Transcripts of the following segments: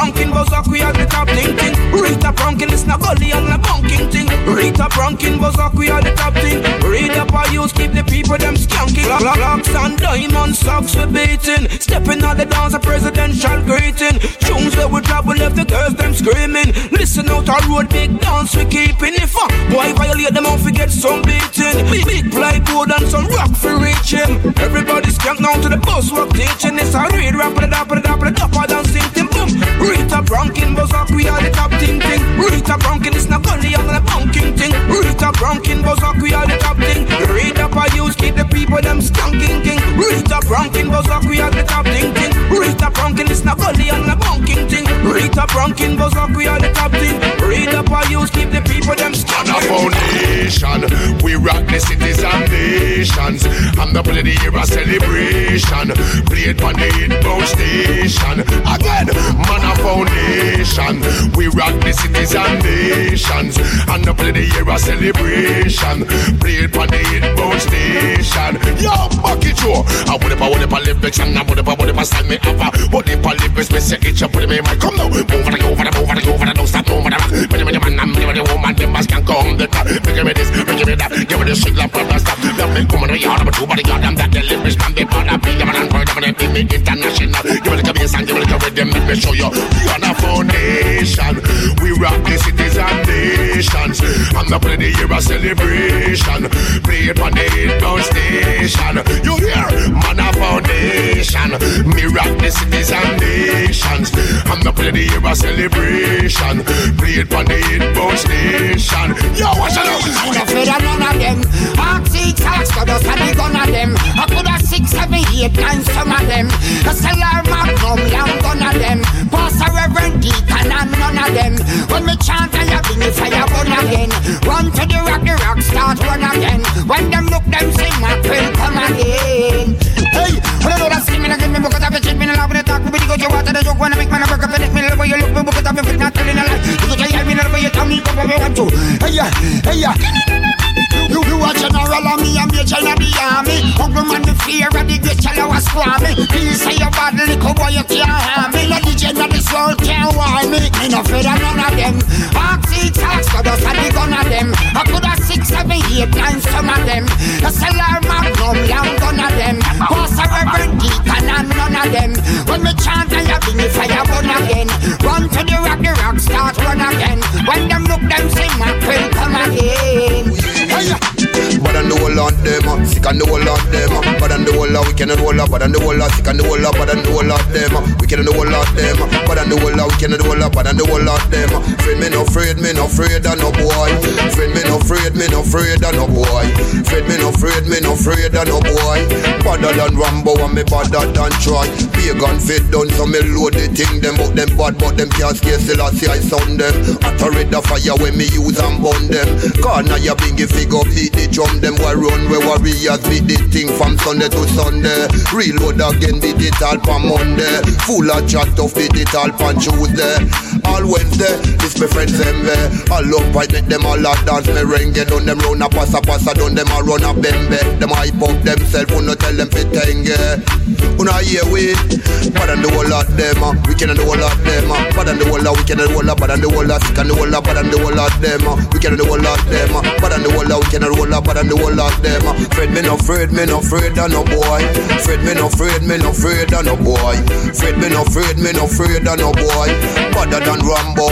Prankin was a queer the top thing thing. Rita Prankin is not gully and a bunking thing. Rita Prankin was a queer the top thing. Read up our use, keep the people them skanking. Clocks and diamonds socks we beating. Stepping on the dance, a presidential greeting. Tunes that we drop, we left the girls them screaming. Listen out our road, big dance we keeping. If a boy violate them, off we get some beating. Big, big plywood and some rock for reaching. Everybody's skank down to the bus, walk teaching. It's a real rapper put it up, put it up, put it them boom. Rita Bronkin, buzz up, we are the top thing thing. Rita Bronkin, it's not only on the bunking thing. Rita Bronkin, buzz up, we are the top thing. Rita for use, keep the people them skanking king. Rita Bronkin, buzz up, we are the top thing thing. Rita Bronkin, it's not only on the bunking thing. Rita Bronkin, buzz up, we are the top thing. Rita for use, keep the people them skanking. On a foundation, we rock the cities and nations. I'm the play the year a celebration. Played on the hitbound station. Again, man a foundation. We rock the cities and nations. And the play the year a celebration. Played on the hitbound station. Yo, fuck it, yo. I would have, I would have a lyrics and I would have, I would have a sign me up. What if I lyrics, me say it, you put me come now. Move it, over, over, over, over, don't move it. Rock the cities and nations. I'm not playing the year of celebration. Play it on the hitbound station. You hear? Man a foundation. Rock the cities and nations. I'm not playing the year of celebration. Play it on the hitbound station. Yo, it up? I'm not afraid of none of them. Talks, got us and the gun of them. I a six, seven, eight, nine, some of them. A stellar magnum, young gun of them. Pass a reverend deacon and none of them. When me chant you bring the fire burn again. Run to the rock, the rock start run again. When them look, them sing, my will come again. Hey, I don't know that sing me again, me because I've been me in love with the talk, me because you water the joke when I make my work up and it me love when you look, me because I've been not telling a lie. Because you hear me, love when you tell me, come over, want to. Hey, yeah, hey, yeah. Major in the army. Uncle man the fear of the great shallow a squammy Please say your bad little boy you can't harm me. No DJ of this world can't warn me. Me no afraid of none of them. Oxy talks got us and the gun of them. I could have six, seven, eight, nine some of them. A cellar magnum, long gun of them. Pass a reverend deacon and none of them. When me chant you bring the fire burn again. Run to the rock, the rock start run again. When them sick the whole lot them, but and the whole lot wicked and the whole lot, but and the whole lot sick and the whole lot, but and the whole lot them, wicked and the whole lot them, and the whole lot wicked and the whole but and the whole lot them. Friend me no afraid, me no afraid of no boy. Friend me no afraid, me no afraid of no boy. Friend me no afraid, me no afraid of no boy. Badder than Rambo and me badder than Troy. Pagan fit done so me load the thing them, but them bad, but them can't scare still I see I sound them. At a red the fire when me use and burn them. Corner bring it figure beat the drum them we run we warriors beat the thing from Sunday to Sunday. Reload again digital for Monday. Full of chat of digital for Tuesday. All Wednesday, this my friends them there. All up I make them all a dance merengue. Done them run a passa passa, done them a run a bembe. Them hype up themselves, who no tell them fit tenge. Una hear we, but and the whole lot them, uh, we can the whole lot them, uh, but and the whole lot we can the whole lot, but and the whole lot sick and the whole lot, but and the whole lot them, uh, we can the whole lot them, uh, but and the whole lot we can the whole lot, but and the whole lot them. uh, Fred me no afraid, me no afraid of no boy. Fred me no afraid, me no afraid of no boy. Fred me no afraid, me no afraid of no boy. Better than Rambo,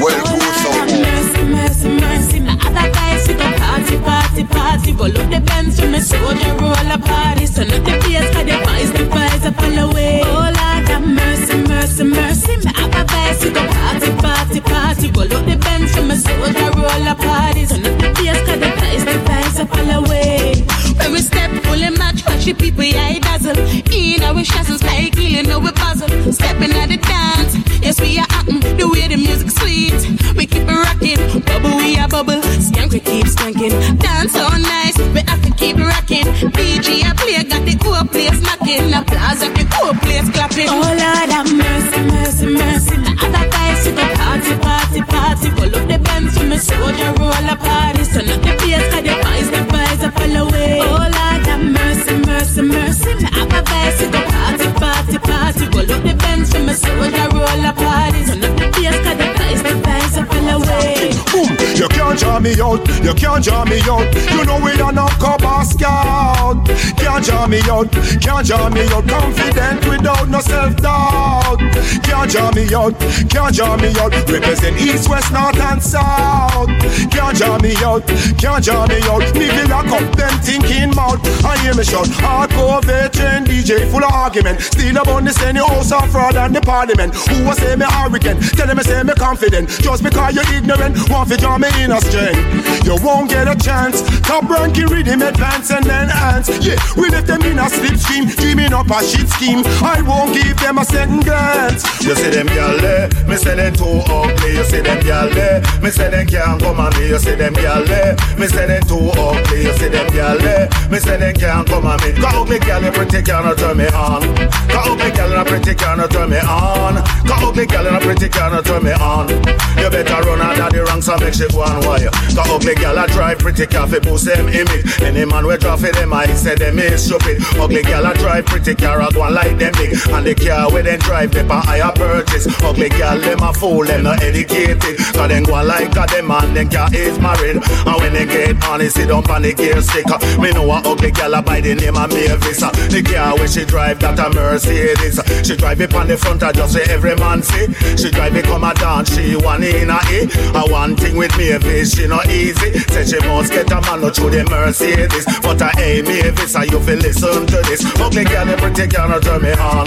well good so. Mercy, mercy, mercy. My other guys we go party, party, party. Roll up the Benz from a soldier, roll a party. So not the place, cause the boys, the boys up all the way. Oh Lord, have mercy, mercy, mercy. My other guys we go party, party, party. Roll up the Benz from a soldier, roll a party. So not the place, cause the boys, the boys up all the way. When we step, pulling match, watch the people, yeah, keep skanking. Dance so nice, we have to keep rocking. DJ, I play, got the whole place knocking. Applause, got the whole place clapping. Oh Lord, have mercy, mercy, mercy. The other guys, we go party, party, party. Pull up the Benz from a soldier, roll a party. So not the place, cause the me out. You can't draw me out. You know we are not Cobra Scout. Can't draw me out. Can't draw me out. Confident without no self doubt. Can't draw me out. Can't draw me out. Represent East, West, North and South. Can't draw me out. Can't draw me out. Me feel lock up them thinking mouth. I hear me shout. Hardcore veteran DJ full of argument. Still about the same house of fraud and the parliament. Who was say me arrogant? Tell them I say me confident. Just because you're ignorant, want to draw me in a strength. You won't get a chance. Top ranking rhythm advance and then ants. Yeah, we left them in a slipstream, dreaming up a shit scheme. I won't give them a second glance. You see them gyal there, me say them too ugly. You see them gyal there, me say them can't come on me. You see them gyal there, me say them too ugly. You see them gyal there, me say them can't come on me. Got ugly gyal, you pretty can't turn me on. Got gyal, you pretty can't turn me on. Got ugly gyal, you pretty can't turn me on. You better run of the ranks and make shit go on wire. Got ugly gyal, I drive pretty cafe, boost them image. Any man we drop for them, I say them is stupid. Ugly gyal, I drive pretty car, I go and like them big. And the car where they drive, they buy higher purchase. Ugly gyal, them a fool, them not educated. Cause them go and like a them man, them car is married. And when they get on, they sit up on the gear sticker. Me know a ugly gyal by the name of Mavis. The car where she drive, that a Mercedes. She drive it on the front, I just say every man see. She drive it come a dance, she one in a E. A one thing with me, Mavis, she not easy. Say she must get a man, not through the Mercedes. But I hey Mavis, I you feel listen to this. Ugly gyal, pretty girl, turn me on.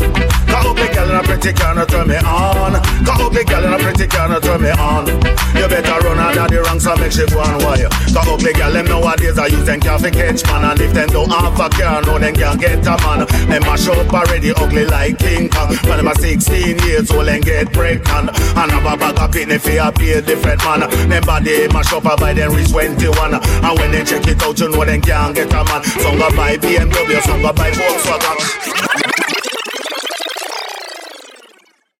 Got ugly girl and pretty girl, turn me on. Got ugly girl and pretty turn me on. You better run out of the ranks and make she go and wire. Got ugly girl, them nowadays them car for catch man. And if them don't have a car, no, them can't get a man. Them mash up already ugly like King Kong. When them a 16 years old and get pregnant. And have a bag of penny for a a different man. Them body mash up by them reach 21. And when they check it out, you know them can't get a man. Some go buy BMW, some go buy Volkswagen.